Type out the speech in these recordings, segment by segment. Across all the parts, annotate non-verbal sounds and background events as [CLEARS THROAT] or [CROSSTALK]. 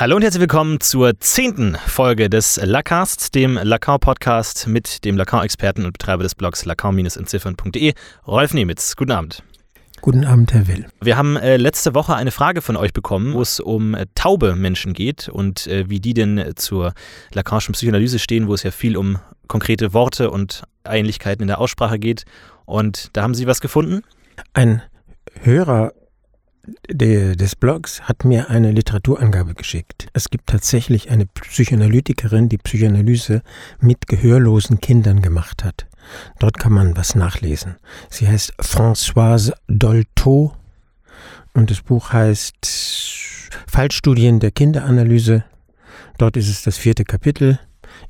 Hallo und herzlich willkommen zur zehnten Folge des Lacast, dem Lacan-Podcast mit dem Lacan-Experten und Betreiber des Blogs lacan-entziffern.de, Rolf Nemitz. Guten Abend. Guten Abend, Herr Will. Wir haben äh, letzte Woche eine Frage von euch bekommen, wo es um äh, taube Menschen geht und äh, wie die denn zur Lacanischen Psychoanalyse stehen, wo es ja viel um konkrete Worte und Ähnlichkeiten in der Aussprache geht. Und da haben Sie was gefunden? Ein Hörer de, des Blogs hat mir eine Literaturangabe geschickt. Es gibt tatsächlich eine Psychoanalytikerin, die Psychoanalyse mit gehörlosen Kindern gemacht hat. Dort kann man was nachlesen. Sie heißt Françoise Dolto und das Buch heißt Fallstudien der Kinderanalyse. Dort ist es das vierte Kapitel.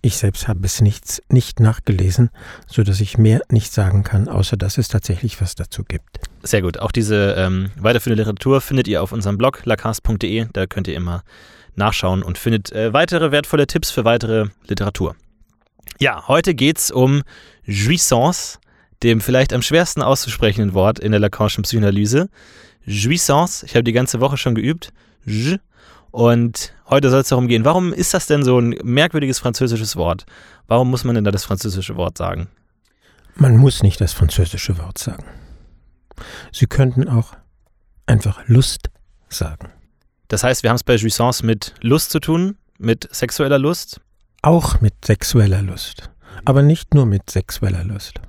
Ich selbst habe es nicht, nicht nachgelesen, so dass ich mehr nicht sagen kann, außer dass es tatsächlich was dazu gibt. Sehr gut. Auch diese ähm, weiterführende Literatur findet ihr auf unserem Blog lacast.de. Da könnt ihr immer nachschauen und findet äh, weitere wertvolle Tipps für weitere Literatur. Ja, heute geht es um Jouissance, dem vielleicht am schwersten auszusprechenden Wort in der Lacanischen Psychoanalyse. Jouissance, ich habe die ganze Woche schon geübt. J. Und heute soll es darum gehen, warum ist das denn so ein merkwürdiges französisches Wort? Warum muss man denn da das französische Wort sagen? Man muss nicht das französische Wort sagen. Sie könnten auch einfach Lust sagen. Das heißt, wir haben es bei Jouissance mit Lust zu tun, mit sexueller Lust? Auch mit sexueller Lust. Aber nicht nur mit sexueller Lust.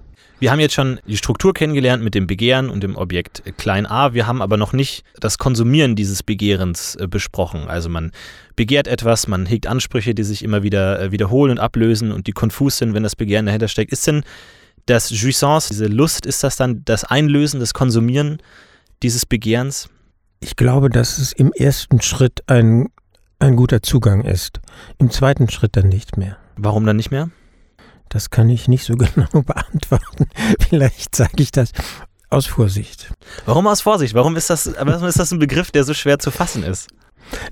Wir haben jetzt schon die Struktur kennengelernt mit dem Begehren und dem Objekt klein a. Wir haben aber noch nicht das Konsumieren dieses Begehrens äh, besprochen. Also man begehrt etwas, man hegt Ansprüche, die sich immer wieder äh, wiederholen und ablösen und die konfus sind, wenn das Begehren dahinter steckt. Ist denn das Jouissance, diese Lust, ist das dann das Einlösen, das Konsumieren dieses Begehrens? Ich glaube, dass es im ersten Schritt ein, ein guter Zugang ist. Im zweiten Schritt dann nicht mehr. Warum dann nicht mehr? Das kann ich nicht so [LAUGHS] genau beantworten. Vielleicht sage ich das aus Vorsicht. Warum aus Vorsicht? Warum ist das, warum ist das ein Begriff, der so schwer zu fassen ist?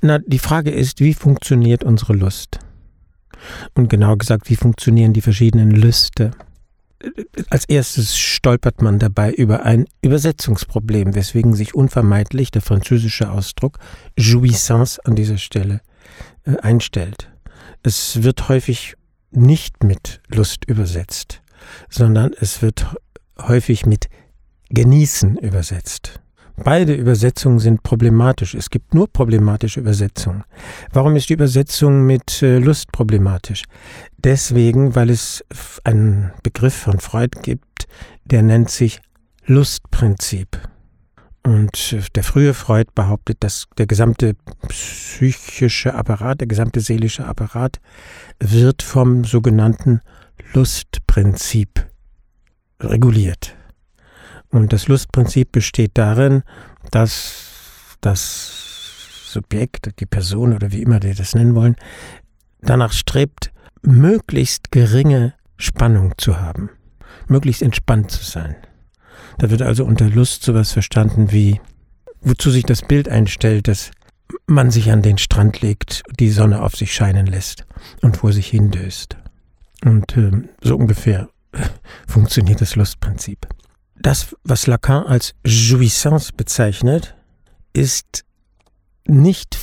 Na, die Frage ist, wie funktioniert unsere Lust? Und genau gesagt, wie funktionieren die verschiedenen Lüste? Als erstes stolpert man dabei über ein Übersetzungsproblem, weswegen sich unvermeidlich der französische Ausdruck Jouissance an dieser Stelle äh, einstellt. Es wird häufig nicht mit Lust übersetzt, sondern es wird häufig mit genießen übersetzt. Beide Übersetzungen sind problematisch. Es gibt nur problematische Übersetzungen. Warum ist die Übersetzung mit äh, Lust problematisch? Deswegen, weil es einen Begriff von Freud gibt, der nennt sich Lustprinzip. Und äh, der frühe Freud behauptet, dass der gesamte psychische Apparat, der gesamte seelische Apparat wird vom sogenannten Lustprinzip reguliert. Und das Lustprinzip besteht darin, dass das Subjekt, die Person oder wie immer die das nennen wollen, danach strebt, möglichst geringe Spannung zu haben, möglichst entspannt zu sein. Da wird also unter Lust sowas verstanden wie, wozu sich das Bild einstellt, dass man sich an den Strand legt, die Sonne auf sich scheinen lässt und vor sich hindöst. Und äh, so ungefähr [LAUGHS] funktioniert das Lustprinzip. Das, was Lacan als Jouissance bezeichnet, ist nicht,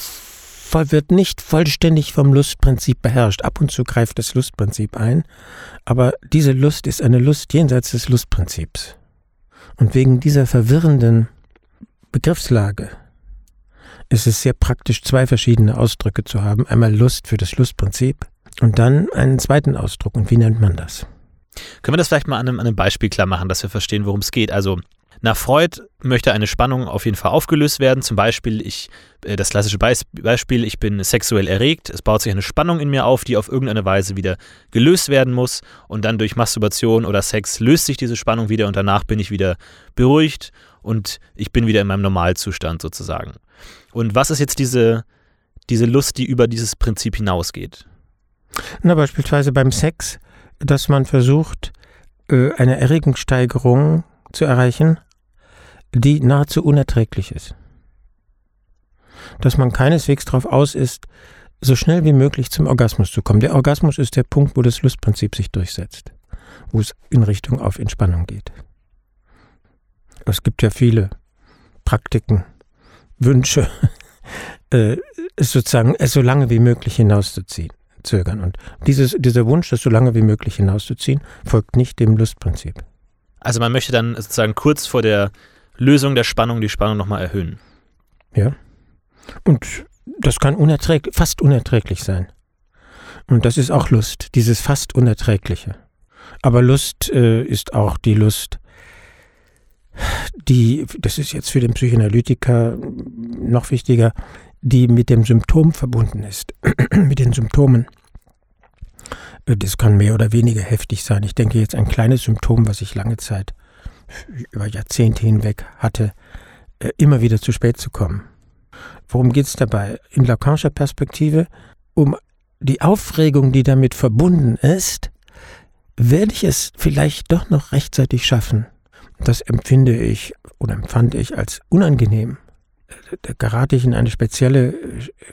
wird nicht vollständig vom Lustprinzip beherrscht. Ab und zu greift das Lustprinzip ein, aber diese Lust ist eine Lust jenseits des Lustprinzips. Und wegen dieser verwirrenden Begriffslage ist es sehr praktisch, zwei verschiedene Ausdrücke zu haben. Einmal Lust für das Lustprinzip und dann einen zweiten Ausdruck. Und wie nennt man das? Können wir das vielleicht mal an einem, an einem Beispiel klar machen, dass wir verstehen, worum es geht? Also nach Freud möchte eine Spannung auf jeden Fall aufgelöst werden. Zum Beispiel, ich, äh, das klassische Beispiel, ich bin sexuell erregt, es baut sich eine Spannung in mir auf, die auf irgendeine Weise wieder gelöst werden muss. Und dann durch Masturbation oder Sex löst sich diese Spannung wieder und danach bin ich wieder beruhigt und ich bin wieder in meinem Normalzustand sozusagen. Und was ist jetzt diese, diese Lust, die über dieses Prinzip hinausgeht? Na, beispielsweise beim Sex, dass man versucht, äh, eine Erregungssteigerung zu erreichen, die nahezu unerträglich ist. Dass man keineswegs darauf aus ist, so schnell wie möglich zum Orgasmus zu kommen. Der Orgasmus ist der Punkt, wo das Lustprinzip sich durchsetzt, wo es in Richtung auf Entspannung geht. Es gibt ja viele Praktiken, Wünsche, [LAUGHS] äh, es sozusagen es so lange wie möglich hinauszuziehen, zögern. Und dieses, dieser Wunsch, das so lange wie möglich hinauszuziehen, folgt nicht dem Lustprinzip. Also man möchte dann sozusagen kurz vor der Lösung der Spannung die Spannung nochmal erhöhen. Ja. Und das kann unerträglich, fast unerträglich sein. Und das ist auch Lust, dieses fast Unerträgliche. Aber Lust äh, ist auch die Lust, die, das ist jetzt für den Psychoanalytiker noch wichtiger, die mit dem Symptom verbunden ist, [CLEARS THROAT] mit den Symptomen. Äh, das kann mehr oder weniger heftig sein. Ich denke jetzt ein kleines Symptom, was ich lange Zeit, über Jahrzehnte hinweg hatte, äh, immer wieder zu spät zu kommen. Worum geht es dabei? In Lacanischer Perspektive um die Aufregung, die damit verbunden ist, werde ich es vielleicht doch noch rechtzeitig schaffen. Das empfinde ich oder empfand ich als unangenehm. Da gerate ich in eine spezielle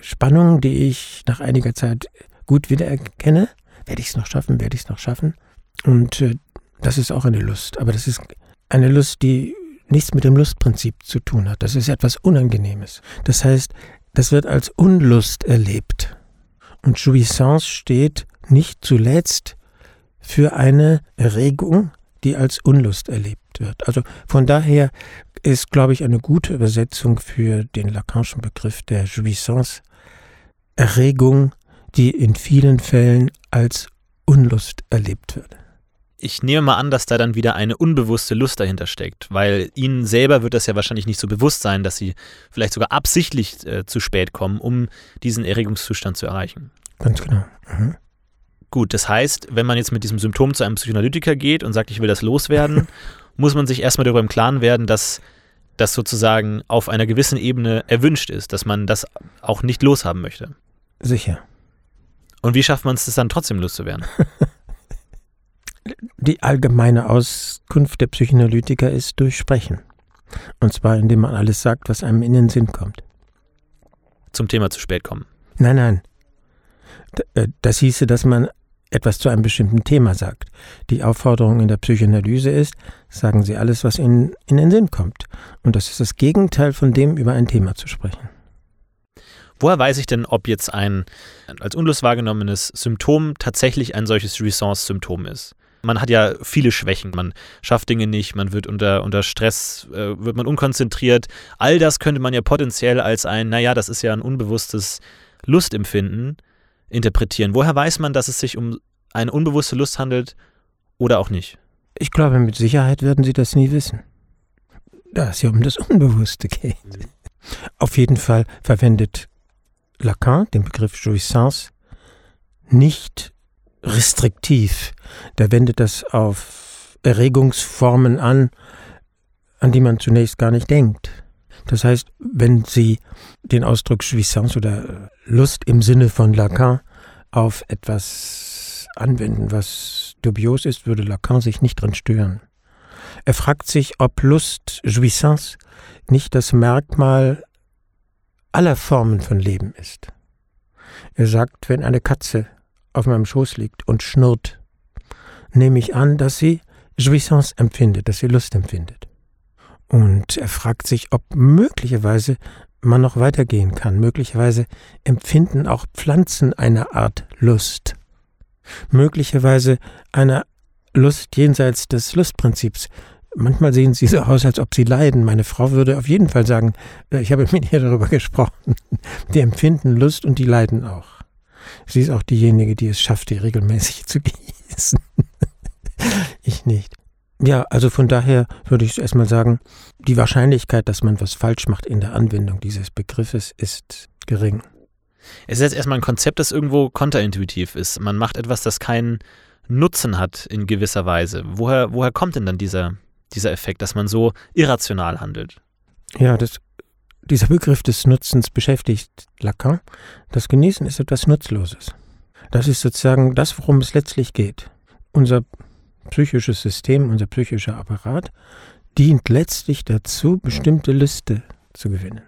Spannung, die ich nach einiger Zeit gut wiedererkenne. Werde ich es noch schaffen? Werde ich es noch schaffen? Und äh, das ist auch eine Lust. Aber das ist eine Lust, die nichts mit dem Lustprinzip zu tun hat. Das ist etwas Unangenehmes. Das heißt, das wird als Unlust erlebt. Und Jouissance steht nicht zuletzt für eine Erregung, die als Unlust erlebt wird. Also von daher ist, glaube ich, eine gute Übersetzung für den Lacanischen Begriff der Jouissance Erregung, die in vielen Fällen als Unlust erlebt wird ich nehme mal an, dass da dann wieder eine unbewusste Lust dahinter steckt, weil ihnen selber wird das ja wahrscheinlich nicht so bewusst sein, dass sie vielleicht sogar absichtlich äh, zu spät kommen, um diesen Erregungszustand zu erreichen. Ganz genau. Mhm. Gut, das heißt, wenn man jetzt mit diesem Symptom zu einem Psychoanalytiker geht und sagt, ich will das loswerden, [LAUGHS] muss man sich erstmal darüber im Klaren werden, dass das sozusagen auf einer gewissen Ebene erwünscht ist, dass man das auch nicht loshaben möchte. Sicher. Und wie schafft man es, das dann trotzdem loszuwerden? [LAUGHS] Die allgemeine Auskunft der Psychoanalytiker ist durch Sprechen. Und zwar, indem man alles sagt, was einem in den Sinn kommt. Zum Thema zu spät kommen. Nein, nein. Äh, das hieße, dass man etwas zu einem bestimmten Thema sagt. Die Aufforderung in der Psychoanalyse ist, sagen Sie alles, was Ihnen in den Sinn kommt. Und das ist das Gegenteil von dem, über ein Thema zu sprechen. Woher weiß ich denn, ob jetzt ein als Unlust wahrgenommenes Symptom tatsächlich ein solches Resistance-Symptom ist? Man hat ja viele Schwächen. Man schafft Dinge nicht, man wird unter, unter Stress, äh, wird man unkonzentriert. All das könnte man ja potenziell als ein, naja, das ist ja ein unbewusstes Lustempfinden interpretieren. Woher weiß man, dass es sich um eine unbewusste Lust handelt oder auch nicht? Ich glaube, mit Sicherheit werden Sie das nie wissen. Da es ja um das Unbewusste geht. Auf jeden Fall verwendet Lacan den Begriff Jouissance nicht restriktiv. Der wendet das auf Erregungsformen an, an die man zunächst gar nicht denkt. Das heißt, wenn Sie den Ausdruck Jouissance oder Lust im Sinne von Lacan auf etwas anwenden, was dubios ist, würde Lacan sich nicht dran stören. Er fragt sich, ob Lust, Jouissance, nicht das Merkmal aller Formen von Leben ist. Er sagt, wenn eine Katze auf meinem Schoß liegt und schnurrt, nehme ich an, dass sie Jouissance empfindet, dass sie Lust empfindet. Und er fragt sich, ob möglicherweise man noch weitergehen kann. Möglicherweise empfinden auch Pflanzen eine Art Lust. Möglicherweise eine Lust jenseits des Lustprinzips. Manchmal sehen sie so aus, als ob sie leiden. Meine Frau würde auf jeden Fall sagen, äh, ich habe mit ihr darüber [LAUGHS] gesprochen. Die empfinden Lust und die leiden auch. Sie ist auch diejenige, die es schafft, die regelmäßig zu gießen. [LAUGHS] ich nicht. Ja, also von daher würde ich erstmal sagen, die Wahrscheinlichkeit, dass man was falsch macht in der Anwendung dieses Begriffes, ist gering. Es ist jetzt erstmal ein Konzept, das irgendwo kontraintuitiv ist. Man macht etwas, das keinen Nutzen hat in gewisser Weise. Woher, woher kommt denn dann dieser, dieser Effekt, dass man so irrational handelt? Ja, das dieser Begriff des Nutzens beschäftigt Lacan. Das Genießen ist etwas Nutzloses. Das ist sozusagen das, worum es letztlich geht. Unser psychisches System, unser psychischer Apparat dient letztlich dazu, bestimmte Lüste zu gewinnen.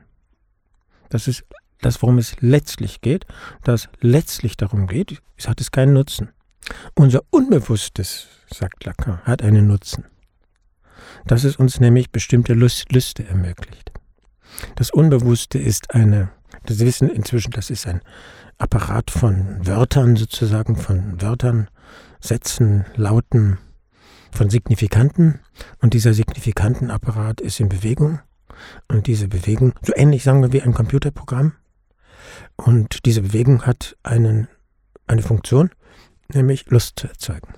Das ist das, worum es letztlich geht. Da es letztlich darum geht, hat es keinen Nutzen. Unser Unbewusstes, sagt Lacan, hat einen Nutzen. Dass es uns nämlich bestimmte Lüste ermöglicht. Das Unbewusste ist eine Sie wissen inzwischen, das ist ein Apparat von Wörtern sozusagen, von Wörtern, Sätzen, Lauten, von Signifikanten. Und dieser Signifikantenapparat ist in Bewegung. Und diese Bewegung, so ähnlich sagen wir wie ein Computerprogramm. Und diese Bewegung hat einen, eine Funktion, nämlich Lust zu erzeugen.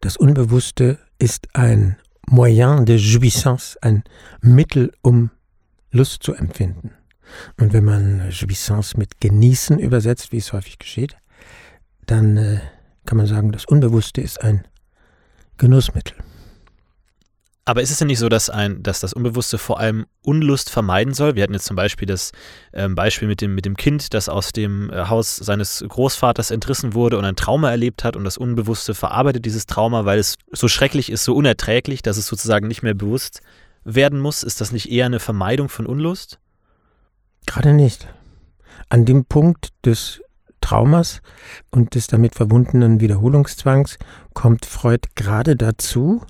Das Unbewusste ist ein Moyen de jouissance, ein Mittel, um Lust zu empfinden. Und wenn man Jouissance mit genießen übersetzt, wie es häufig geschieht, dann äh, kann man sagen, das Unbewusste ist ein Genussmittel. Aber ist es denn nicht so, dass, ein, dass das Unbewusste vor allem Unlust vermeiden soll? Wir hatten jetzt zum Beispiel das ähm, Beispiel mit dem, mit dem Kind, das aus dem äh, Haus seines Großvaters entrissen wurde und ein Trauma erlebt hat und das Unbewusste verarbeitet dieses Trauma, weil es so schrecklich ist, so unerträglich, dass es sozusagen nicht mehr bewusst werden muss. Ist das nicht eher eine Vermeidung von Unlust? Gerade nicht. An dem Punkt des Traumas und des damit verbundenen Wiederholungszwangs kommt Freud gerade dazu,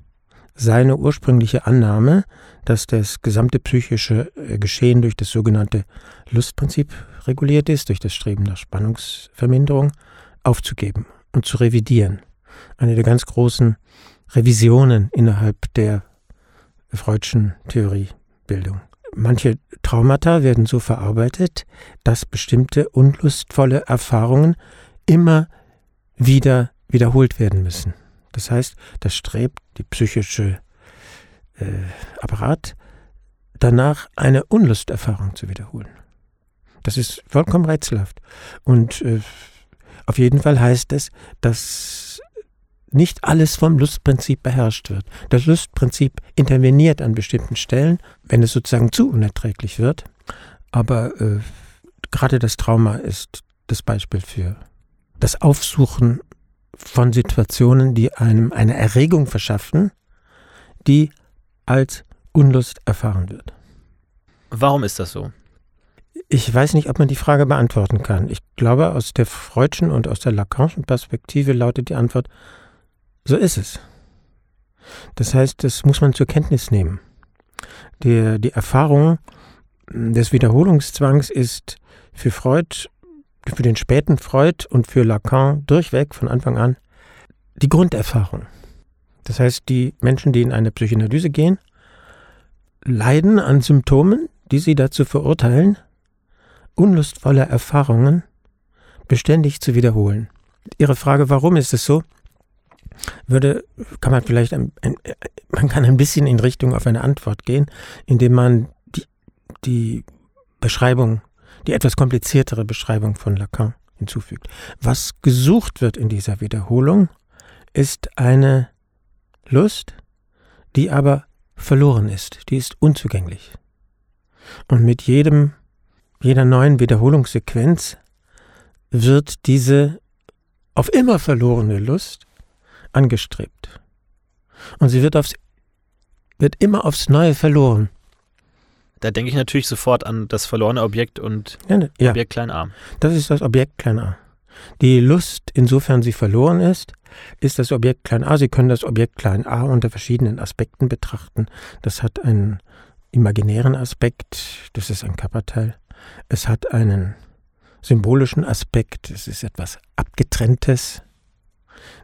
seine ursprüngliche Annahme, dass das gesamte psychische äh, Geschehen durch das sogenannte Lustprinzip reguliert ist, durch das Streben nach Spannungsverminderung, aufzugeben und zu revidieren. Eine der ganz großen Revisionen innerhalb der Freudschen Theoriebildung. Manche Traumata werden so verarbeitet, dass bestimmte unlustvolle Erfahrungen immer wieder wiederholt werden müssen. Das heißt, das strebt die psychische äh, Apparat danach, eine Unlusterfahrung zu wiederholen. Das ist vollkommen rätselhaft. Und äh, auf jeden Fall heißt es, dass nicht alles vom Lustprinzip beherrscht wird. Das Lustprinzip interveniert an bestimmten Stellen, wenn es sozusagen zu unerträglich wird. Aber äh, gerade das Trauma ist das Beispiel für das Aufsuchen von Situationen, die einem eine Erregung verschaffen, die als Unlust erfahren wird. Warum ist das so? Ich weiß nicht, ob man die Frage beantworten kann. Ich glaube, aus der Freudschen und aus der Lacanischen Perspektive lautet die Antwort, so ist es. Das heißt, das muss man zur Kenntnis nehmen. Die, die Erfahrung des Wiederholungszwangs ist für Freud für den späten Freud und für Lacan durchweg von Anfang an die Grunderfahrung. Das heißt, die Menschen, die in eine Psychoanalyse gehen, leiden an Symptomen, die sie dazu verurteilen, unlustvolle Erfahrungen beständig zu wiederholen. Ihre Frage, warum ist es so, würde, kann man vielleicht ein, ein, man kann ein bisschen in Richtung auf eine Antwort gehen, indem man die, die Beschreibung die etwas kompliziertere Beschreibung von Lacan hinzufügt. Was gesucht wird in dieser Wiederholung, ist eine Lust, die aber verloren ist, die ist unzugänglich. Und mit jedem, jeder neuen Wiederholungssequenz wird diese auf immer verlorene Lust angestrebt. Und sie wird, aufs, wird immer aufs Neue verloren. Da denke ich natürlich sofort an das verlorene Objekt und ja, ne. Objekt klein a. Das ist das Objekt klein a. Die Lust, insofern sie verloren ist, ist das Objekt klein a. Sie können das Objekt klein a unter verschiedenen Aspekten betrachten. Das hat einen imaginären Aspekt, das ist ein Körperteil. Es hat einen symbolischen Aspekt, es ist etwas Abgetrenntes.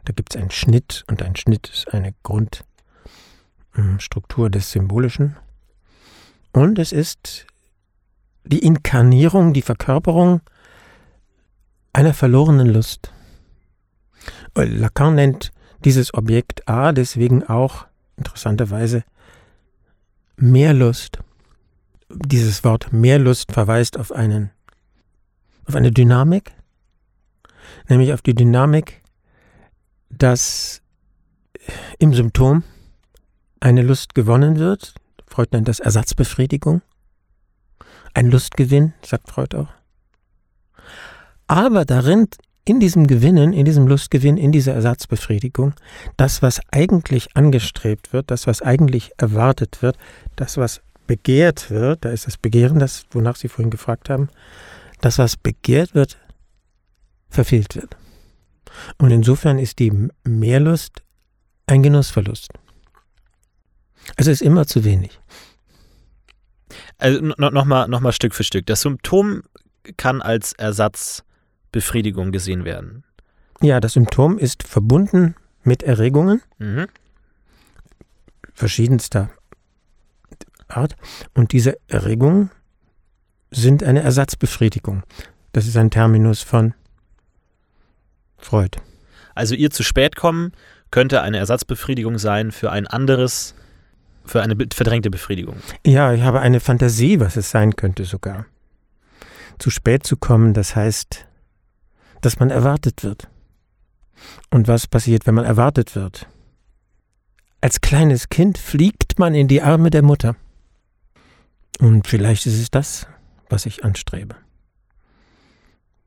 Da gibt es einen Schnitt und ein Schnitt ist eine Grundstruktur des Symbolischen. Und es ist die Inkarnierung, die Verkörperung einer verlorenen Lust. Lacan nennt dieses Objekt A deswegen auch interessanterweise Mehrlust. Dieses Wort Mehrlust verweist auf einen auf eine Dynamik, nämlich auf die Dynamik, dass im Symptom eine Lust gewonnen wird, Freud nennt das Ersatzbefriedigung. Ein Lustgewinn, sagt Freud auch. Aber darin, in diesem Gewinnen, in diesem Lustgewinn, in dieser Ersatzbefriedigung, das, was eigentlich angestrebt wird, das, was eigentlich erwartet wird, das, was begehrt wird, da ist das Begehren, das, wonach Sie vorhin gefragt haben, das, was begehrt wird, verfehlt wird. Und insofern ist die Mehrlust ein Genussverlust. Es ist immer zu wenig. Also nochmal noch mal Stück für Stück. Das Symptom kann als Ersatzbefriedigung gesehen werden. Ja, das Symptom ist verbunden mit Erregungen Mhm. verschiedenster Art. Und diese Erregungen sind eine Ersatzbefriedigung. Das ist ein Terminus von Freud. Also ihr zu spät kommen könnte eine Ersatzbefriedigung sein für ein anderes, für eine verdrängte Befriedigung. Ja, ich habe eine Fantasie, was es sein könnte sogar. Zu spät zu kommen, das heißt, dass man erwartet wird. Und was passiert, wenn man erwartet wird? Als kleines Kind fliegt man in die Arme der Mutter. Und vielleicht ist es das, was ich anstrebe.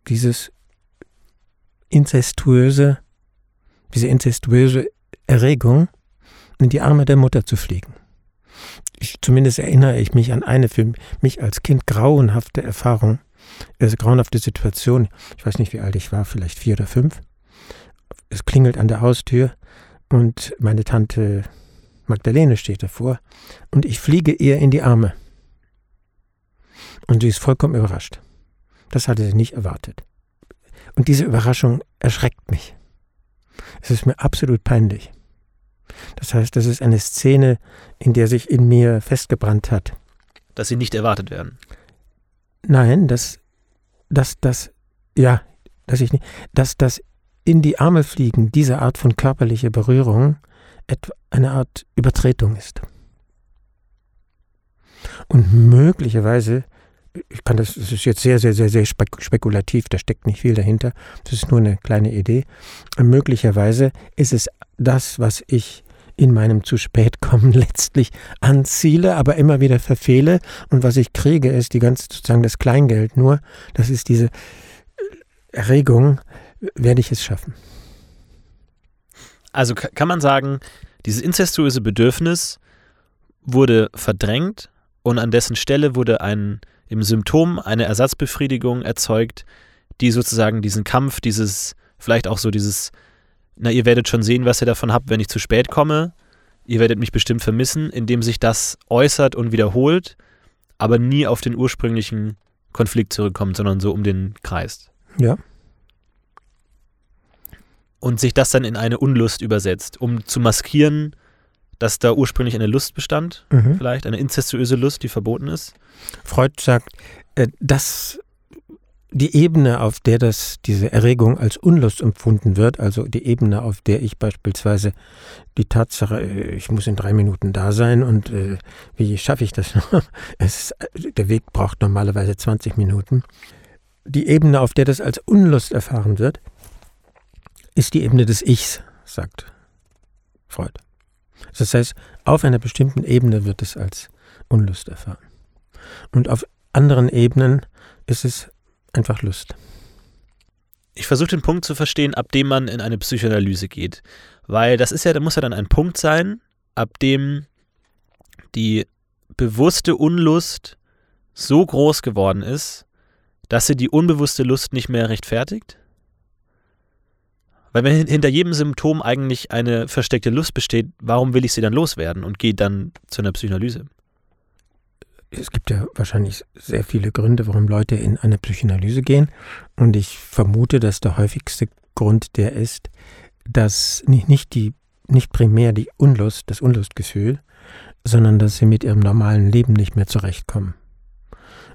Dieses inzestuöse, diese inzestuöse Erregung, in die Arme der Mutter zu fliegen ich, zumindest erinnere ich mich an eine für mich als Kind grauenhafte Erfahrung, also grauenhafte Situation. Ich weiß nicht, wie alt ich war, vielleicht vier oder fünf. Es klingelt an der Haustür und meine Tante Magdalene steht davor und ich fliege ihr in die Arme. Und sie ist vollkommen überrascht. Das hatte sie nicht erwartet. Und diese Überraschung erschreckt mich. Es ist mir absolut peinlich. Das heißt, das ist eine Szene, in der sich in mir festgebrannt hat. Dass sie nicht erwartet werden. Nein, dass, dass das, ja, dass ich nicht, dass das in die Arme fliegen, diese Art von körperlicher Berührung, etwa eine Art Übertretung ist. Und möglicherweise, ich kann das, das ist jetzt sehr, sehr, sehr, sehr spek spekulativ, da steckt nicht viel dahinter, das ist nur eine kleine Idee. Möglicherweise ist es das, was ich in meinem zu spät kommen [LAUGHS] letztlich anziele, aber immer wieder verfehle. Und was ich kriege, ist die ganze sozusagen das Kleingeld nur. Das ist diese Erregung. Werde ich es schaffen? Also ka- kann man sagen, dieses inzestuöse Bedürfnis wurde verdrängt und an dessen Stelle wurde ein im Symptom eine Ersatzbefriedigung erzeugt, die sozusagen diesen Kampf, dieses, vielleicht auch so dieses, na, ihr werdet schon sehen, was ihr davon habt, wenn ich zu spät komme, ihr werdet mich bestimmt vermissen, indem sich das äußert und wiederholt, aber nie auf den ursprünglichen Konflikt zurückkommt, sondern so um den kreist. Ja. und sich das dann in eine Unlust übersetzt, um zu maskieren, dass da ursprünglich eine Lust bestand, Mhm. vielleicht eine inzestuöse Lust, die verboten ist. Freud sagt, äh, dass die Ebene, auf der das, diese Erregung als Unlust empfunden wird, also die Ebene, auf der ich beispielsweise die Tatsache, äh, ich muss in drei Minuten da sein und äh, wie schaffe ich das noch? [LAUGHS] Es, der Weg braucht normalerweise 20 Minuten. Die Ebene, auf der das als Unlust erfahren wird, ist die Ebene des Ichs, sagt Freud. Das heißt, auf einer bestimmten Ebene wird es als Unlust erfahren. Und auf anderen Ebenen ist es einfach Lust. Ich versuche den Punkt zu verstehen, ab dem man in eine Psychoanalyse geht. Weil das ist ja, da muss ja dann ein Punkt sein, ab dem die bewusste Unlust so groß geworden ist, dass sie die unbewusste Lust nicht mehr rechtfertigt? Weil wenn hin- hinter jedem Symptom eigentlich eine versteckte Lust besteht, warum will ich sie dann loswerden und gehe dann zu einer Psychoanalyse? Es gibt ja wahrscheinlich sehr viele Gründe, warum Leute in eine Psychoanalyse gehen. Und ich vermute, dass der häufigste Grund der ist, dass nicht, nicht, die, nicht primär die Unlust, das Unlustgefühl, sondern dass sie mit ihrem normalen Leben nicht mehr zurechtkommen.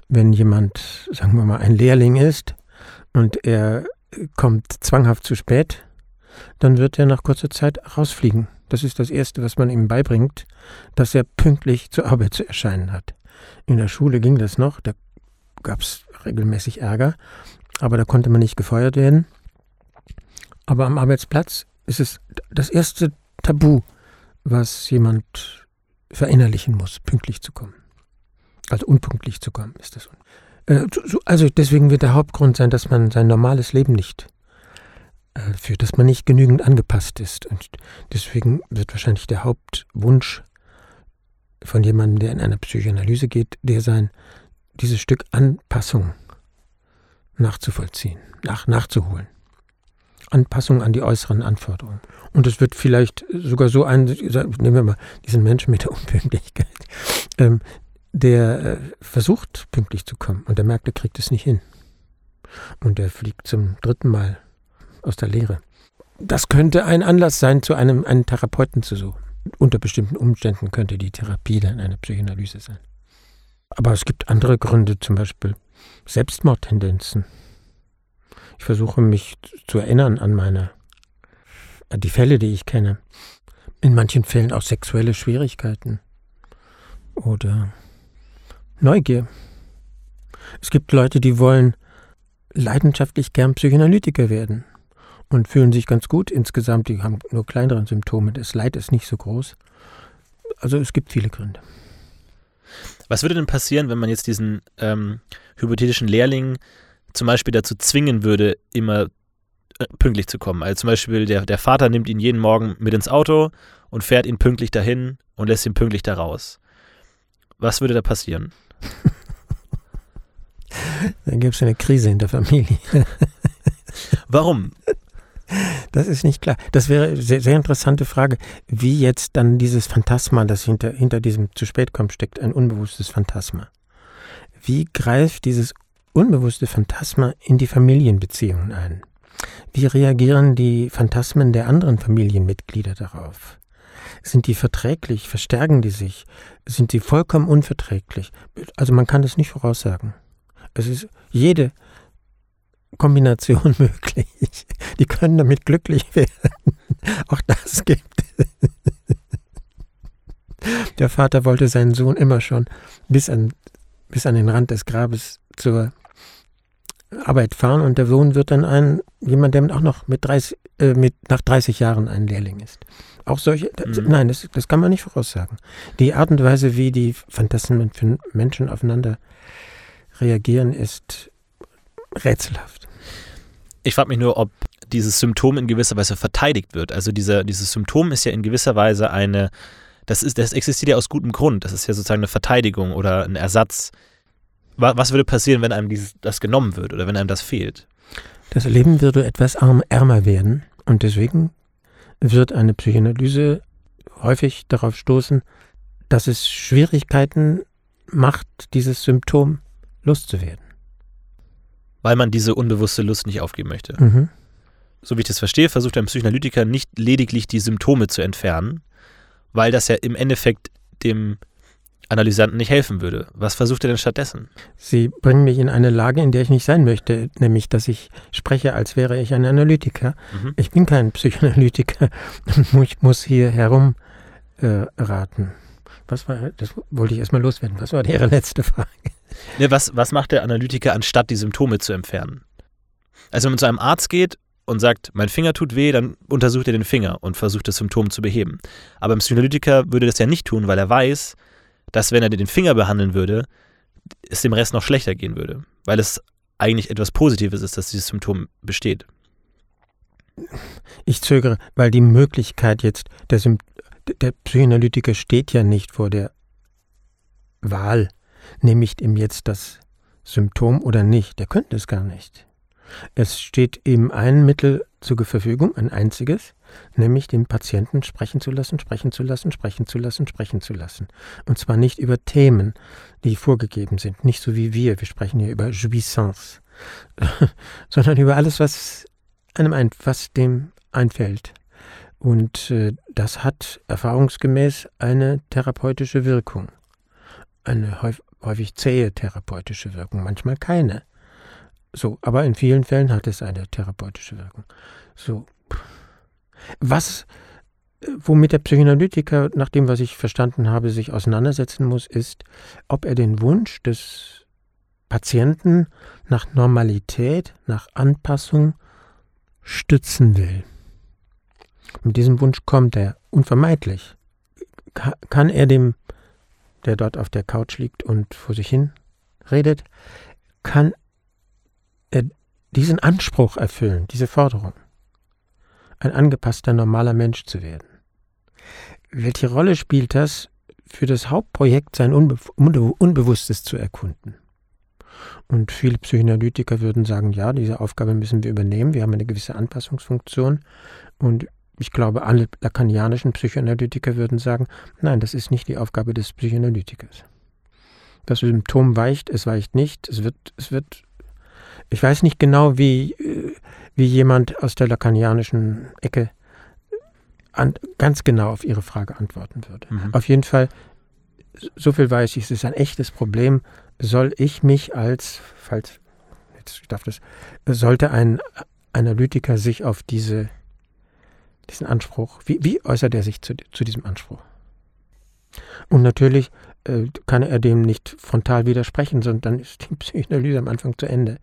Wenn jemand, sagen wir mal, ein Lehrling ist und er kommt zwanghaft zu spät, dann wird er nach kurzer Zeit rausfliegen. Das ist das Erste, was man ihm beibringt, dass er pünktlich zur Arbeit zu erscheinen hat. In der Schule ging das noch, da gab es regelmäßig Ärger, aber da konnte man nicht gefeuert werden. Aber am Arbeitsplatz ist es das erste Tabu, was jemand verinnerlichen muss, pünktlich zu kommen. Also unpünktlich zu kommen, ist das. Äh, so- Also deswegen wird der Hauptgrund sein, dass man sein normales Leben nicht äh, führt, dass man nicht genügend angepasst ist. Und deswegen wird wahrscheinlich der Hauptwunsch von jemandem, der in eine Psychoanalyse geht, der sein, dieses Stück Anpassung nachzuvollziehen, nach, nachzuholen. Anpassung an die äußeren Anforderungen. Und es wird vielleicht sogar so ein, nehmen wir mal diesen Menschen mit der Unpünktlichkeit, ähm, der äh, versucht, pünktlich zu kommen und der merkt, er kriegt es nicht hin. Und er fliegt zum dritten Mal aus der Lehre. Das könnte ein Anlass sein, zu einem einen Therapeuten zu suchen. Unter bestimmten Umständen könnte die Therapie dann eine Psychoanalyse sein. Aber es gibt andere Gründe, zum Beispiel Selbstmordtendenzen. Ich versuche mich zu erinnern an meine, an die Fälle, die ich kenne. In manchen Fällen auch sexuelle Schwierigkeiten oder Neugier. Es gibt Leute, die wollen leidenschaftlich gern Psychoanalytiker werden und fühlen sich ganz gut insgesamt. Die haben nur kleinere Symptome. Das Leid ist nicht so groß. Also es gibt viele Gründe. Was würde denn passieren, wenn man jetzt diesen ähm, hypothetischen Lehrling zum Beispiel dazu zwingen würde, immer äh, pünktlich zu kommen? Also zum Beispiel der, der Vater nimmt ihn jeden Morgen mit ins Auto und fährt ihn pünktlich dahin und lässt ihn pünktlich da raus. Was würde da passieren? [LAUGHS] Dann gäbe es eine Krise in der Familie. [LAUGHS] Warum? Das ist nicht klar. Das wäre eine sehr, sehr interessante Frage, wie jetzt dann dieses Phantasma, das hinter, hinter diesem zu spät kommt, steckt, ein unbewusstes Phantasma. Wie greift dieses unbewusste Phantasma in die Familienbeziehungen ein? Wie reagieren die Phantasmen der anderen Familienmitglieder darauf? Sind die verträglich? Verstärken die sich? Sind sie vollkommen unverträglich? Also man kann das nicht voraussagen. Es ist jede Kombination [LAUGHS] möglich. Die können damit glücklich werden. Auch das gibt es. Der Vater wollte seinen Sohn immer schon bis an, bis an den Rand des Grabes zur Arbeit fahren und der Sohn wird dann ein, jemand, der auch noch mit 30, äh, mit, nach 30 Jahren ein Lehrling ist. Auch solche, mhm. nein, das, das kann man nicht voraussagen. Die Art und Weise, wie die Phantasmen für Menschen aufeinander reagieren, ist rätselhaft. Ich frage mich nur, ob dieses Symptom in gewisser Weise verteidigt wird. Also dieser, dieses Symptom ist ja in gewisser Weise eine, das, ist, das existiert ja aus gutem Grund. Das ist ja sozusagen eine Verteidigung oder ein Ersatz. Was würde passieren, wenn einem dieses, das genommen wird oder wenn einem das fehlt? Das Leben würde etwas arm, ärmer werden und deswegen wird eine Psychoanalyse häufig darauf stoßen, dass es Schwierigkeiten macht, dieses Symptom loszuwerden. Weil man diese unbewusste Lust nicht aufgeben möchte. Mhm. So wie ich das verstehe, versucht ein Psychoanalytiker nicht lediglich die Symptome zu entfernen, weil das ja im Endeffekt dem Analysanten nicht helfen würde. Was versucht er denn stattdessen? Sie bringen mich in eine Lage, in der ich nicht sein möchte, nämlich dass ich spreche, als wäre ich ein Analytiker. Mhm. Ich bin kein Psychoanalytiker [LAUGHS] und ich muss hier herumraten. Äh, was war, das wollte ich erstmal loswerden. Was war Ihre letzte Frage? Ne, was, was macht der Analytiker, anstatt die Symptome zu entfernen? Also wenn man zu einem Arzt geht und sagt, mein Finger tut weh, dann untersucht er den Finger und versucht das Symptom zu beheben. Aber ein Psychoanalytiker würde das ja nicht tun, weil er weiß, dass wenn er den Finger behandeln würde, es dem Rest noch schlechter gehen würde, weil es eigentlich etwas Positives ist, dass dieses Symptom besteht. Ich zögere, weil die Möglichkeit jetzt, der, der Psychoanalytiker steht ja nicht vor der Wahl, nehme ich ihm jetzt das Symptom oder nicht. Der könnte es gar nicht. Es steht ihm ein Mittel zur Verfügung, ein einziges, nämlich den Patienten sprechen zu lassen, sprechen zu lassen, sprechen zu lassen, sprechen zu lassen. Und zwar nicht über Themen, die vorgegeben sind, nicht so wie wir, wir sprechen hier über Jouissance, [LAUGHS] sondern über alles, was einem ein, was dem einfällt. Und äh, das hat erfahrungsgemäß eine therapeutische Wirkung. Eine häufig zähe therapeutische Wirkung, manchmal keine. So, aber in vielen Fällen hat es eine therapeutische Wirkung. So, was, womit der Psychoanalytiker, nach dem, was ich verstanden habe, sich auseinandersetzen muss, ist, ob er den Wunsch des Patienten nach Normalität, nach Anpassung stützen will. Mit diesem Wunsch kommt er unvermeidlich. Kann er dem, der dort auf der Couch liegt und vor sich hin redet, kann er diesen Anspruch erfüllen, diese Forderung? ein angepasster normaler Mensch zu werden. Welche Rolle spielt das für das Hauptprojekt, sein Unbe Unbewusstes zu erkunden? Und viele Psychoanalytiker würden sagen, ja, diese Aufgabe müssen wir übernehmen, wir haben eine gewisse Anpassungsfunktion. Und ich glaube, alle lacanianischen Psychoanalytiker würden sagen, nein, das ist nicht die Aufgabe des Psychoanalytikers. Das Symptom weicht, es weicht nicht, es wird, es wird Ich weiß nicht genau, wie, äh, wie jemand aus der lacanianischen Ecke an, ganz genau auf Ihre Frage antworten würde. Mhm. Auf jeden Fall, so viel weiß ich, es ist ein echtes Problem. Soll ich mich als, falls, jetzt darf das, sollte ein Analytiker sich auf diese, diesen Anspruch, wie, wie äußert er sich zu, zu diesem Anspruch? Und natürlich äh, kann er dem nicht frontal widersprechen, sondern dann ist die [LAUGHS] Psychoanalyse am Anfang zu Ende.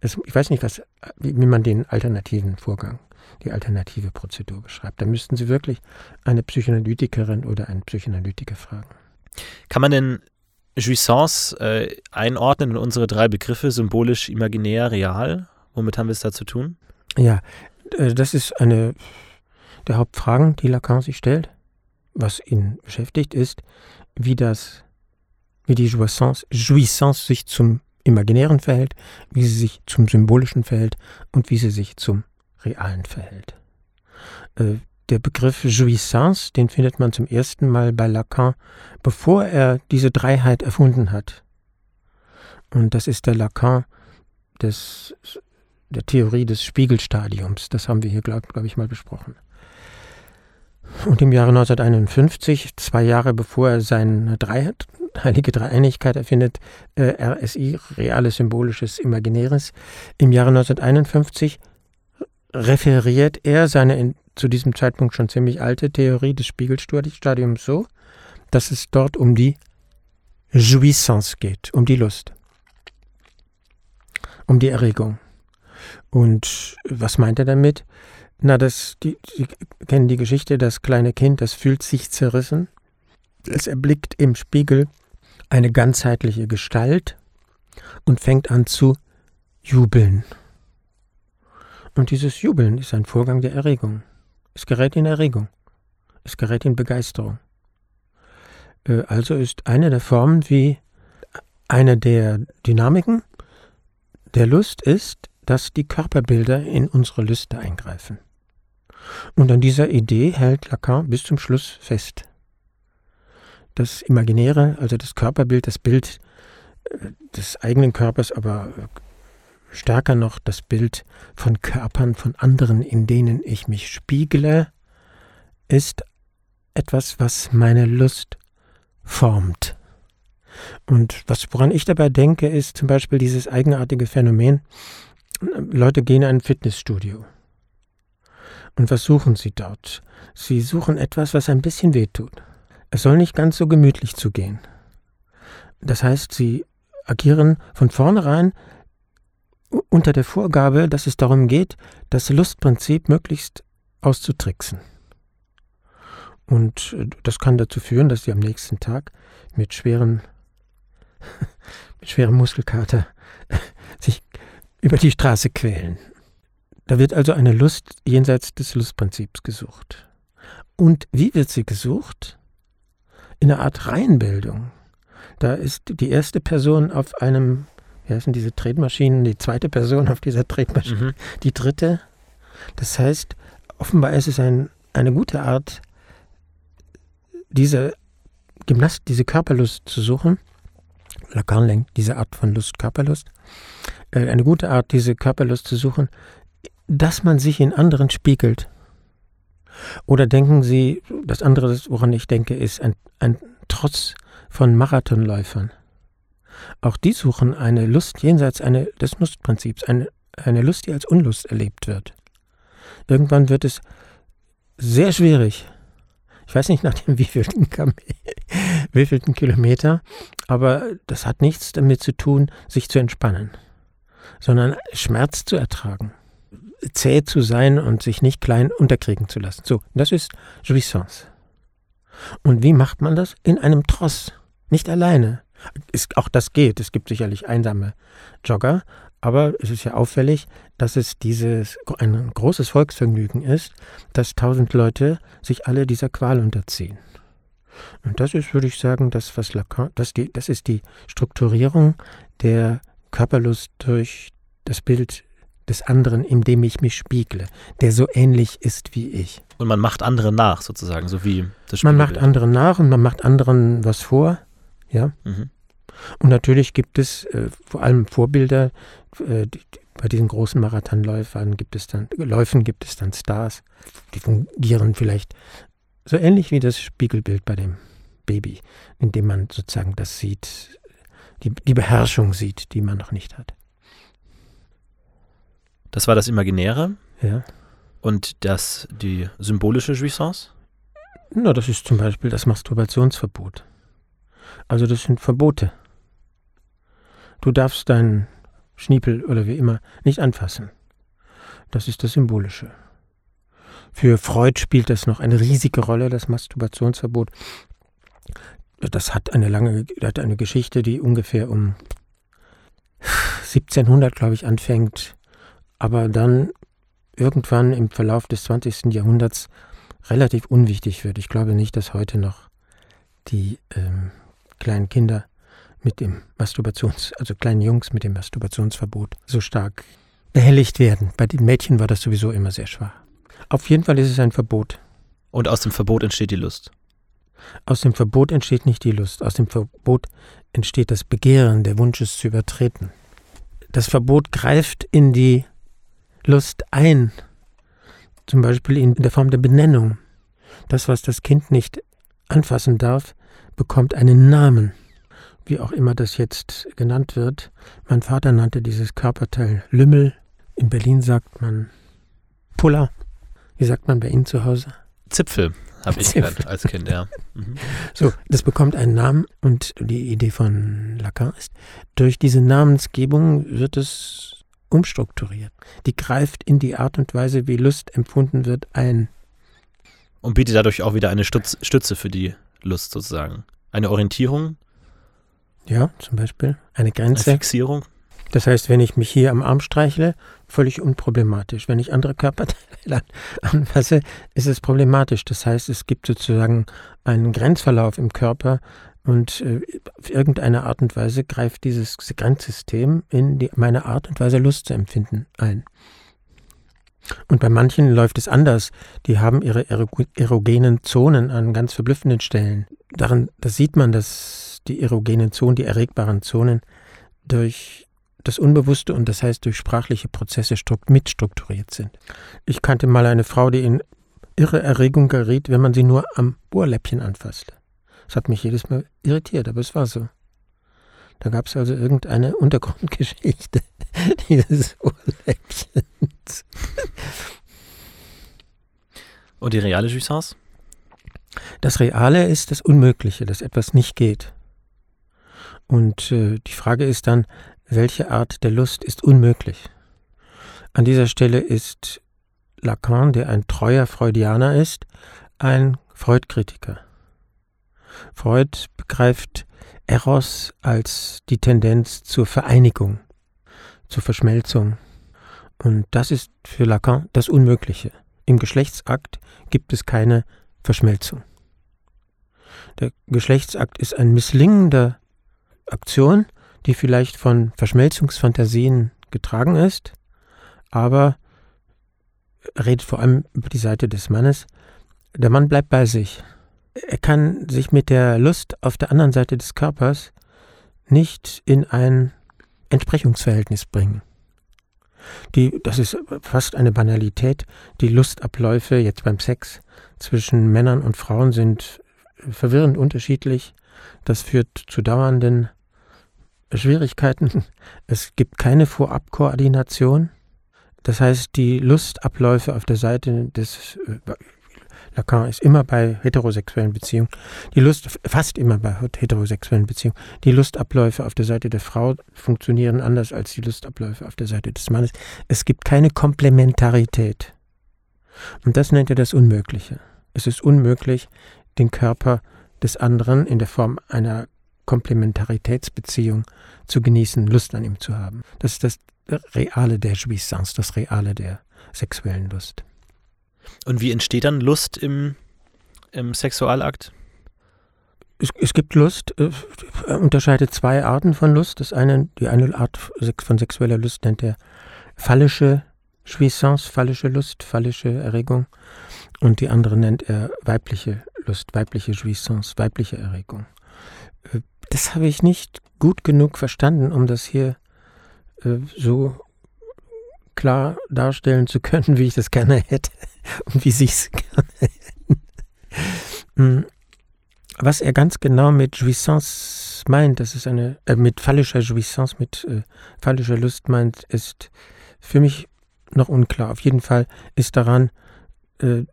Es, ich weiß nicht, was, wie, wie man den alternativen Vorgang die alternative Prozedur beschreibt. Da müssten Sie wirklich eine Psychoanalytikerin oder einen Psychoanalytiker fragen. Kann man denn Jouissance äh, einordnen in unsere drei Begriffe, symbolisch, imaginär, real? Womit haben wir es da zu tun? Ja, äh, das ist eine der Hauptfragen, die Lacan sich stellt. Was ihn beschäftigt, ist, wie das, wie die Jouissance, Jouissance sich zum Imaginären verhält, wie sie sich zum Symbolischen verhält und wie sie sich zum Realen verhält. Äh, der Begriff Jouissance, den findet man zum ersten Mal bei Lacan, bevor er diese Dreiheit erfunden hat. Und das ist der Lacan des, der Theorie des Spiegelstadiums. Das haben wir hier, glaube glaub ich, mal besprochen. Und im Jahre 1951, zwei Jahre bevor er seine Dreiheit, heilige Dreieinigkeit erfindet, äh, RSI, reales, symbolisches, imaginäres, im Jahre 1951 referiert er seine in, zu diesem Zeitpunkt schon ziemlich alte Theorie des Spiegelstadiums so, dass es dort um die Jouissance geht, um die Lust, um die Erregung. Und was meint er damit? Na, das, die, Sie kennen die Geschichte, das kleine Kind, das fühlt sich zerrissen. Es erblickt im Spiegel eine ganzheitliche Gestalt und fängt an zu jubeln. Und dieses Jubeln ist ein Vorgang der Erregung. Es gerät in Erregung. Es gerät in Begeisterung. Äh, also ist eine der Formen, wie eine der Dynamiken der Lust ist, dass die Körperbilder in unsere Lüste eingreifen. Und an dieser Idee hält Lacan bis zum Schluss fest. Das Imaginäre, also das Körperbild, das Bild äh, des eigenen Körpers, aber stärker noch das Bild von Körpern von anderen, in denen ich mich spiegle, ist etwas, was meine Lust formt. Und was, woran ich dabei denke, ist zum Beispiel dieses eigenartige Phänomen, Leute gehen in ein Fitnessstudio. Und was suchen sie dort? Sie suchen etwas, was ein bisschen wehtut. Es soll nicht ganz so gemütlich zugehen. Das heißt, sie agieren von vornherein unter der Vorgabe, dass es darum geht, das Lustprinzip möglichst auszutricksen. Und äh, das kann dazu führen, dass sie am nächsten Tag mit schweren, [LAUGHS] mit schwerem Muskelkater [LAUGHS] sich über die Straße quälen. Da wird also eine Lust jenseits des Lustprinzips gesucht. Und wie wird sie gesucht? In einer Art Reihenbildung. Da ist die erste Person auf einem wie heißen diese Tretmaschinen, die zweite Person auf dieser Tretmaschine, mhm. die dritte. Das heißt, offenbar ist es ein, eine gute Art, diese Gymnast, diese Körperlust zu suchen. Lacan lenkt diese Art von Lust, Körperlust. Äh, eine gute Art, diese Körperlust zu suchen, dass man sich in anderen spiegelt. Oder denken Sie, das andere, woran ich denke, ist ein, ein Trotz von Marathonläufern. Auch die suchen eine Lust jenseits eine, des Lustprinzips, eine, eine Lust, die als Unlust erlebt wird. Irgendwann wird es sehr schwierig. Ich weiß nicht nach dem [LAUGHS] wievielten, [LAUGHS] wievielten Kilometer, aber das hat nichts damit zu tun, sich zu entspannen, sondern Schmerz zu ertragen, zäh zu sein und sich nicht klein unterkriegen zu lassen. So, das ist Jouissance. Und wie macht man das? In einem Tross, nicht alleine. Ist, auch das geht. Es gibt sicherlich einsame Jogger, aber es ist ja auffällig, dass es dieses ein großes Volksvergnügen ist, dass tausend Leute sich alle dieser Qual unterziehen. Und das ist, würde ich sagen, das, was Lacan, das, die, das ist die Strukturierung der Körperlust durch das Bild des anderen, in dem ich mich spiegle, der so ähnlich ist wie ich. Und man macht anderen nach, sozusagen, so wie das Man macht anderen nach und man macht anderen was vor. Ja. Mhm. Und natürlich gibt es äh, vor allem Vorbilder, äh, die, Bei diesen großen Marathonläufern gibt es dann, Läufen gibt es dann Stars, die fungieren vielleicht so ähnlich wie das Spiegelbild bei dem Baby, in dem man sozusagen das sieht, die, die Beherrschung sieht, die man noch nicht hat. Das war das Imaginäre. Ja. Und das, die symbolische Jouissance? Na, das ist zum Beispiel das Masturbationsverbot. Also das sind Verbote. Du darfst deinen Schniepel oder wie immer nicht anfassen. Das ist das Symbolische. Für Freud spielt das noch eine riesige Rolle, das Masturbationsverbot. Das hat eine lange, hat eine Geschichte, die ungefähr um 1700, glaube ich, anfängt, aber dann irgendwann im Verlauf des 20. Jahrhunderts relativ unwichtig wird. Ich glaube nicht, dass heute noch die ähm, kleinen Kinder mit dem Masturbations, also kleinen Jungs mit dem Masturbationsverbot so stark behelligt werden. Bei den Mädchen war das sowieso immer sehr schwach. Auf jeden Fall ist es ein Verbot. Und aus dem Verbot entsteht die Lust. Aus dem Verbot entsteht nicht die Lust, aus dem Verbot entsteht das Begehren, der Wunsch, es zu übertreten. Das Verbot greift in die Lust ein, zum Beispiel in der Form der Benennung. Das, was das Kind nicht anfassen darf, bekommt einen Namen, wie auch immer das jetzt genannt wird. Mein Vater nannte dieses Körperteil Lümmel. In Berlin sagt man Puller. Wie sagt man bei Ihnen zu Hause? Zipfel, habe ich gehört als Kind, ja. [LAUGHS] Mhm. So, das bekommt einen Namen und die Idee von Lacan ist, durch diese Namensgebung wird es umstrukturiert. Die greift in die Art und Weise, wie Lust empfunden wird, ein. Und bietet dadurch auch wieder eine Stütz, Stütze für die Lust sozusagen. Eine Orientierung. Ja, zum Beispiel. Eine Grenze. Eine Fixierung. Das heißt, wenn ich mich hier am Arm streichle, völlig unproblematisch. Wenn ich andere Körperteile anfasse, ist es problematisch. Das heißt, es gibt sozusagen einen Grenzverlauf im Körper und äh, auf irgendeine Art und Weise greift dieses Grenzsystem in die, meine Art und Weise Lust zu empfinden ein. Und bei manchen läuft es anders. Die haben ihre erogenen Zonen an ganz verblüffenden Stellen. Daran, da sieht man, dass die erogenen Zonen, die erregbaren Zonen, durch das Unbewusste und das heißt durch sprachliche Prozesse mitstrukturiert sind. Ich kannte mal eine Frau, die in irre Erregung geriet, wenn man sie nur am Ohrläppchen anfasste. Das hat mich jedes Mal irritiert, aber es war so. Da gab es also irgendeine [LAUGHS] Untergrundgeschichte [LAUGHS] dieses Ohrläppchens. Und die reale Jouissance? Das Reale ist das Unmögliche, dass etwas nicht geht. Und äh, die Frage ist dann, welche Art der Lust ist unmöglich? An dieser Stelle ist Lacan, der ein treuer Freudianer ist, ein Freud-Kritiker. Freud begreift Eros als die Tendenz zur Vereinigung, zur Verschmelzung. Und das ist für Lacan das Unmögliche. Im Geschlechtsakt gibt es keine Verschmelzung. Der Geschlechtsakt ist ein misslingender Aktion, die vielleicht von Verschmelzungsfantasien getragen ist, aber redet vor allem über die Seite des Mannes. Der Mann bleibt bei sich. Er kann sich mit der Lust auf der anderen Seite des Körpers nicht in ein Entsprechungsverhältnis bringen. Die, das ist fast eine Banalität. Die Lustabläufe jetzt beim Sex zwischen Männern und Frauen sind verwirrend unterschiedlich. Das führt zu dauernden Schwierigkeiten. Es gibt keine Vorabkoordination. Das heißt, die Lustabläufe auf der Seite des Lacan ist immer bei heterosexuellen Beziehungen, die Lust fast immer bei heterosexuellen Beziehungen, die Lustabläufe auf der Seite der Frau funktionieren anders als die Lustabläufe auf der Seite des Mannes. Es gibt keine Komplementarität. Und das nennt er das Unmögliche. Es ist unmöglich, den Körper des anderen in der Form einer Komplementaritätsbeziehung zu genießen, Lust an ihm zu haben. Das ist das Reale der Jouissance, das Reale der sexuellen Lust. Und wie entsteht dann Lust im, im Sexualakt? Es, es, gibt Lust, äh, unterscheidet zwei Arten von Lust. Das eine, die eine Art von sexueller Lust nennt er phallische Jouissance, phallische Lust, phallische Erregung. Und die andere nennt er weibliche Lust, weibliche Jouissance, weibliche Erregung. Äh, das habe ich nicht gut genug verstanden, um das hier äh, so klar darstellen zu können, wie ich das gerne hätte [LAUGHS] und wie sie es gerne hätten. Hm. Was er ganz genau mit Jouissance meint, das ist eine, äh, mit phallischer Jouissance, mit äh, phallischer Lust meint, ist für mich noch unklar. Auf jeden Fall ist daran äh,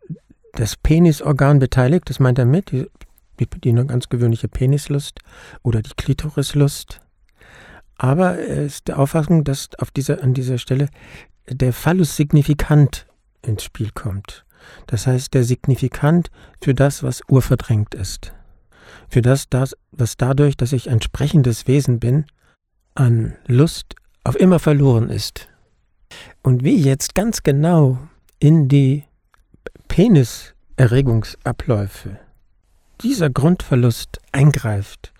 das Penisorgan beteiligt, das meint er mit, die, die, die ganz gewöhnliche Penislust oder die Klitorislust. Aber er ist der Auffassung, dass auf dieser, an dieser Stelle der Phallus signifikant ins Spiel kommt. Das heißt, der Signifikant für das, was urverdrängt ist. Für das, das, was dadurch, dass ich ein sprechendes Wesen bin, an Lust auf immer verloren ist. Und wie jetzt ganz genau in die Peniserregungsabläufe dieser Grundverlust eingreift,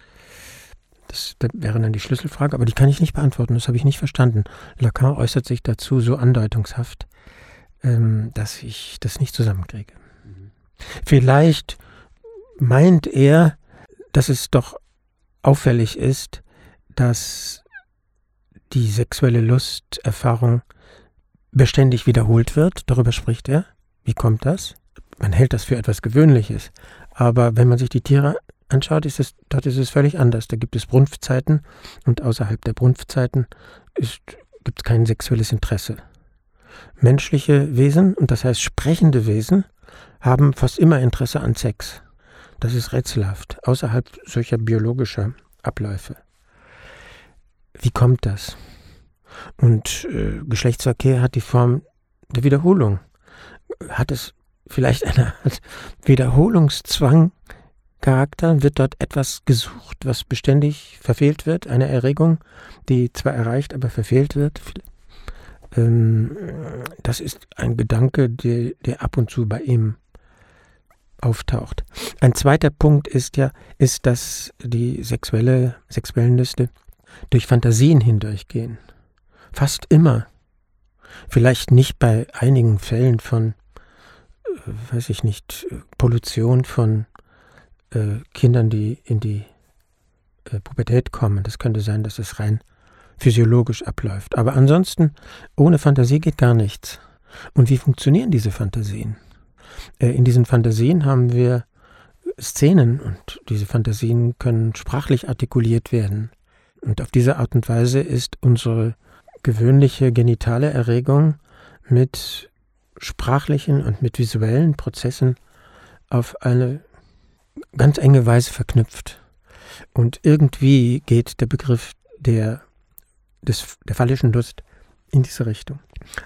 das, das, wäre dann die Schlüsselfrage, aber die kann ich nicht beantworten, das habe ich nicht verstanden. Lacan äußert sich dazu so andeutungshaft, ähm, dass ich das nicht zusammenkriege. Mhm. Vielleicht meint er, dass es doch auffällig ist, dass die sexuelle Lusterfahrung beständig wiederholt wird. Darüber spricht er. Wie kommt das? Man hält das für etwas Gewöhnliches. Aber wenn man sich die Tiere anschaut, ist es, dort ist es völlig anders. Da gibt es Brunftzeiten und außerhalb der Brunftzeiten gibt es kein sexuelles Interesse. Menschliche Wesen, und das heißt sprechende Wesen, haben fast immer Interesse an Sex. Das ist rätselhaft, außerhalb solcher biologischer Abläufe. Wie kommt das? Und äh, Geschlechtsverkehr hat die Form der Wiederholung. Hat es vielleicht eine Art Wiederholungszwang Charakter? Wird dort etwas gesucht, was beständig verfehlt wird? Eine Erregung, die zwar erreicht, aber verfehlt wird? Ähm, das ist ein Gedanke, der, der ab und zu bei ihm auftaucht. Ein zweiter Punkt ist ja, ist, dass die sexuelle, sexuellen Lüste durch Fantasien hindurchgehen. Fast immer. Vielleicht nicht bei einigen Fällen von, äh, weiß ich nicht, Pollution von äh, Kindern, die in die äh, Pubertät kommen. Das könnte sein, dass es rein physiologisch abläuft. Aber ansonsten, ohne Fantasie geht gar nichts. Und wie funktionieren diese Fantasien? Äh, in diesen Fantasien haben wir Szenen und diese Fantasien können sprachlich artikuliert werden. Und auf diese Art und Weise ist unsere gewöhnliche genitale Erregung mit sprachlichen und mit visuellen Prozessen auf eine ganz enge Weise verknüpft. Und irgendwie geht der Begriff der, des, der phallischen Lust in diese Richtung.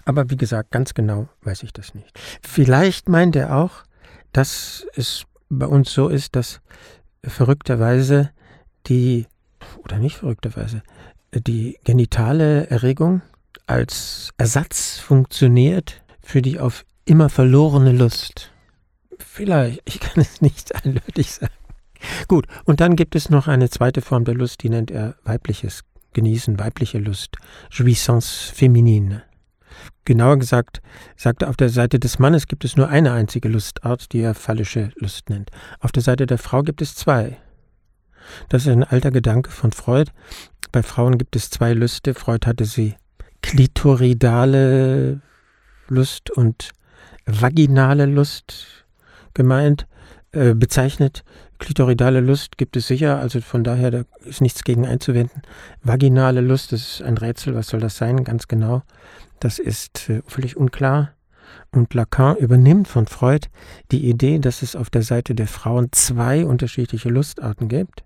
Aber wie gesagt, ganz genau weiß ich das nicht. Vielleicht meint er auch, dass es bei uns so ist, dass verrückterweise die, oder nicht verrückterweise, die genitale Erregung als Ersatz funktioniert für die auf immer verlorene Lust. Vielleicht, ich kann es nicht [LAUGHS] eindeutig sagen. Gut, und dann gibt es noch eine zweite Form der Lust, die nennt er weibliches Genießen, weibliche Lust, Jouissance féminine. Genauer gesagt, sagt er, auf der Seite des Mannes gibt es nur eine einzige Lustart, die er phallische Lust nennt. Auf der Seite der Frau gibt es zwei. Das ist ein alter Gedanke von Freud. Bei Frauen gibt es zwei Lüste. Freud hatte sie klitoridale Lust und vaginale Lust gemeint, äh, bezeichnet. Klitoridale Lust gibt es sicher, also von daher da ist nichts gegen einzuwenden. Vaginale Lust, das ist ein Rätsel, was soll das sein, ganz genau. Das ist äh, völlig unklar. Und Lacan übernimmt von Freud die Idee, dass es auf der Seite der Frauen zwei unterschiedliche Lustarten gibt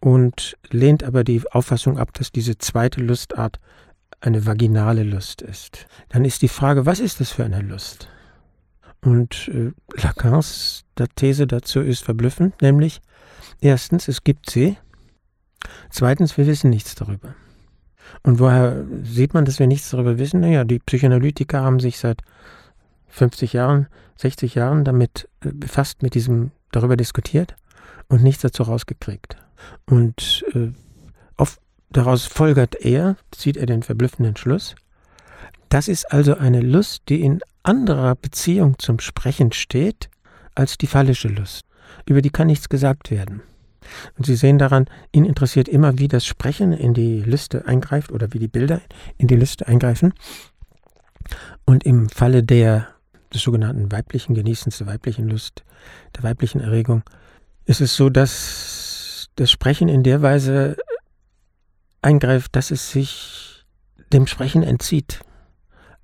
und lehnt aber die Auffassung ab, dass diese zweite Lustart eine vaginale Lust ist. Dann ist die Frage, was ist das für eine Lust? Und äh, Lacans These dazu ist verblüffend, nämlich erstens, es gibt sie, zweitens, wir wissen nichts darüber. Und woher sieht man, dass wir nichts darüber wissen? Naja, die Psychoanalytiker haben sich seit 50 Jahren, 60 Jahren damit äh, befasst, mit diesem, darüber diskutiert und nichts dazu rausgekriegt. Und äh, auf, daraus folgert er, zieht er den verblüffenden Schluss, das ist also eine Lust, die in anderer Beziehung zum Sprechen steht als die phallische Lust. Über die kann nichts gesagt werden. Und Sie sehen daran, ihn interessiert immer, wie das Sprechen in die Liste eingreift oder wie die Bilder in die Liste eingreifen. Und im Falle der des sogenannten weiblichen Genießens, der weiblichen Lust, der weiblichen Erregung, ist es so, dass das Sprechen in der Weise eingreift, dass es sich dem Sprechen entzieht.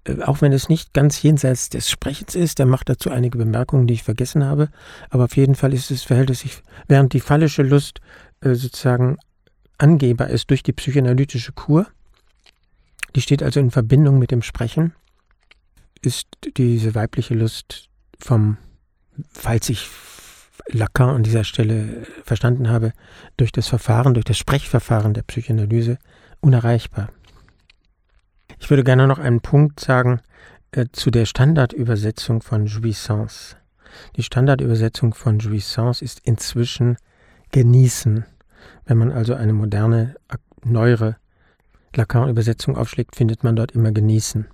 Äh, auch wenn es nicht ganz jenseits des Sprechens ist, er macht dazu einige Bemerkungen, die ich vergessen habe, aber auf jeden Fall ist es, verhält es sich, während die phallische Lust äh, sozusagen Angeber ist durch die psychoanalytische Kur, die steht also in Verbindung mit dem Sprechen, ist diese weibliche Lust vom, falls ich Lacan an dieser Stelle verstanden habe, durch das Verfahren, durch das Sprechverfahren der Psychoanalyse unerreichbar. Ich würde gerne noch einen Punkt sagen äh, zu der Standardübersetzung von Jouissance. Die Standardübersetzung von Jouissance ist inzwischen genießen. Wenn man also eine moderne, neuere Lacan-Übersetzung aufschlägt, findet man dort immer genießen.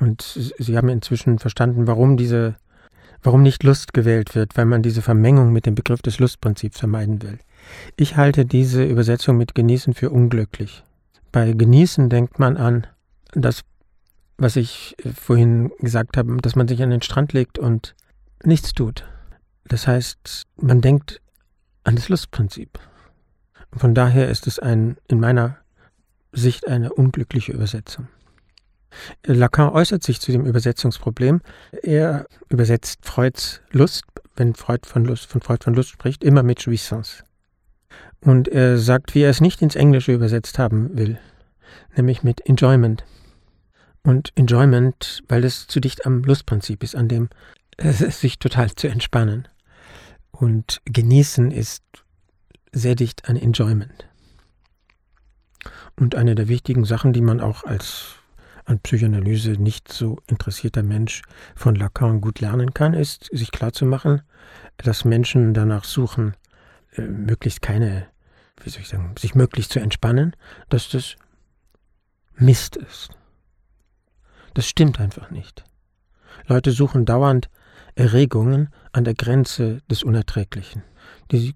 Und Sie haben inzwischen verstanden, warum diese, warum nicht Lust gewählt wird, weil man diese Vermengung mit dem Begriff des Lustprinzips vermeiden will. Ich halte diese Übersetzung mit genießen für unglücklich. Bei genießen denkt man an das, was ich vorhin gesagt habe, dass man sich an den Strand legt und nichts tut. Das heißt, man denkt an das Lustprinzip. Von daher ist es ein, in meiner Sicht eine unglückliche Übersetzung. Lacan äußert sich zu dem Übersetzungsproblem. Er übersetzt Freuds Lust, wenn Freud von Lust, von Freud von Lust spricht, immer mit Jouissance. Und er sagt, wie er es nicht ins Englische übersetzt haben will, nämlich mit Enjoyment. Und Enjoyment, weil es zu dicht am Lustprinzip ist, an dem es [LAUGHS] sich total zu entspannen. Und genießen ist sehr dicht an Enjoyment. Und eine der wichtigen Sachen, die man auch als an Psychoanalyse nicht so interessierter Mensch von Lacan gut lernen kann, ist, sich klarzumachen, dass Menschen danach suchen, äh, möglichst keine, wie soll ich sagen, sich möglichst zu entspannen, dass das Mist ist. Das stimmt einfach nicht. Leute suchen dauernd Erregungen an der Grenze des Unerträglichen. Die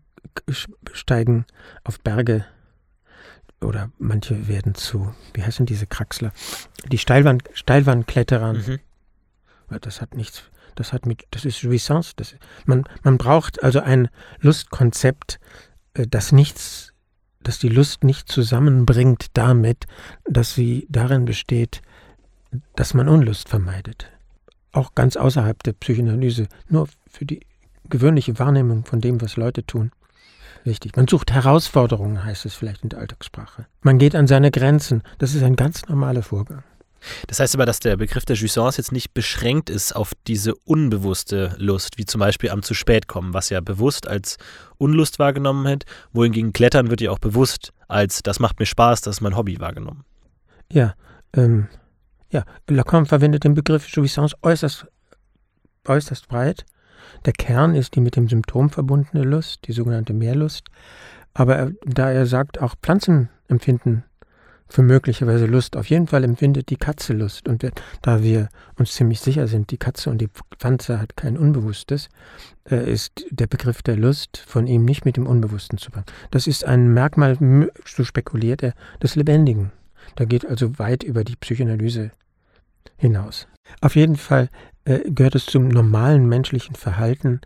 steigen auf Berge oder manche werden zu, wie heißen diese Kraxler? Die Steilwand, Steilwandkletterern. Mhm. Das hat nichts, das hat mit, das ist Jouissance. Das, man, man braucht also ein Lustkonzept, äh, das nichts, das die Lust nicht zusammenbringt damit, dass sie darin besteht, dass man Unlust vermeidet. Auch ganz außerhalb der Psychoanalyse, nur für die gewöhnliche Wahrnehmung von dem, was Leute tun. Wichtig. Man sucht Herausforderungen, heißt es vielleicht in der Alltagssprache. Man geht an seine Grenzen. Das ist ein ganz normaler Vorgang. Das heißt aber, dass der Begriff der Jouissance jetzt nicht beschränkt ist auf diese unbewusste Lust, wie zum Beispiel am zu spät kommen, was ja bewusst als Unlust wahrgenommen wird, wohingegen Klettern wird ja auch bewusst als das macht mir Spaß, das ist mein Hobby wahrgenommen. Ja, ähm, ja, Lacan verwendet den Begriff Jouissance äußerst, äußerst breit der Kern ist die mit dem Symptom verbundene Lust, die sogenannte Mehrlust. Aber da er sagt, auch Pflanzen empfinden für möglicherweise Lust. Auf jeden Fall empfindet die Katze Lust. Und da wir uns ziemlich sicher sind, die Katze und die Pflanze hat kein Unbewusstes, äh, ist der Begriff der Lust von ihm nicht mit dem Unbewussten zu verbinden. Das ist ein Merkmal, so spekuliert er, des Lebendigen. Da geht also weit über die Psychoanalyse hinaus. Auf jeden Fall äh, gehört es zum normalen menschlichen Verhalten,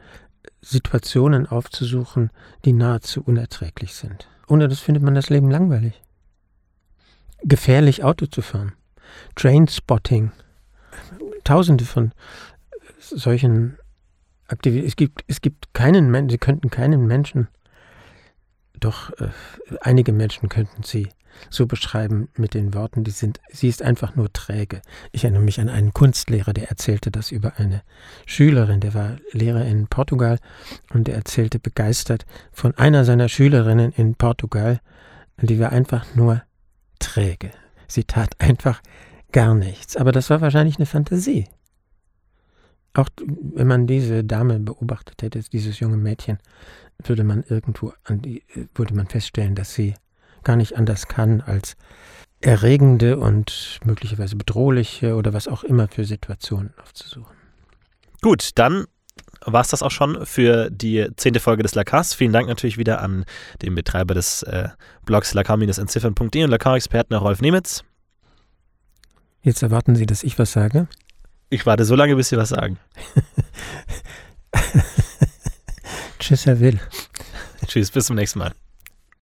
Situationen aufzusuchen, die nahezu unerträglich sind. Ohne das findet man das Leben langweilig. Gefährlich Auto zu fahren. Trainspotting. Tausende von solchen Aktivitäten. Es gibt, es gibt keinen Menschen, sie könnten keinen Menschen, doch äh, einige Menschen könnten sie so beschreiben mit den Worten, die sind, sie ist einfach nur träge. Ich erinnere mich an einen Kunstlehrer, der erzählte das über eine Schülerin, der war Lehrer in Portugal und der erzählte begeistert von einer seiner Schülerinnen in Portugal, die war einfach nur träge. Sie tat einfach gar nichts. Aber das war wahrscheinlich eine Fantasie. Auch wenn man diese Dame beobachtet hätte, dieses junge Mädchen, würde man irgendwo die, würde man feststellen, dass sie gar nicht anders kann, als erregende und möglicherweise bedrohliche oder was auch immer für Situationen aufzusuchen. Gut, dann war es das auch schon für die zehnte Folge des Lacars. Vielen Dank natürlich wieder an den Betreiber des äh, Blogs lacar-entziffern.de und Lacar-Experten Rolf Nemitz. Jetzt erwarten Sie, dass ich was sage. Ich warte so lange, bis Sie was sagen. [LAUGHS] Tschüss, Herr Will. Tschüss, bis zum nächsten Mal.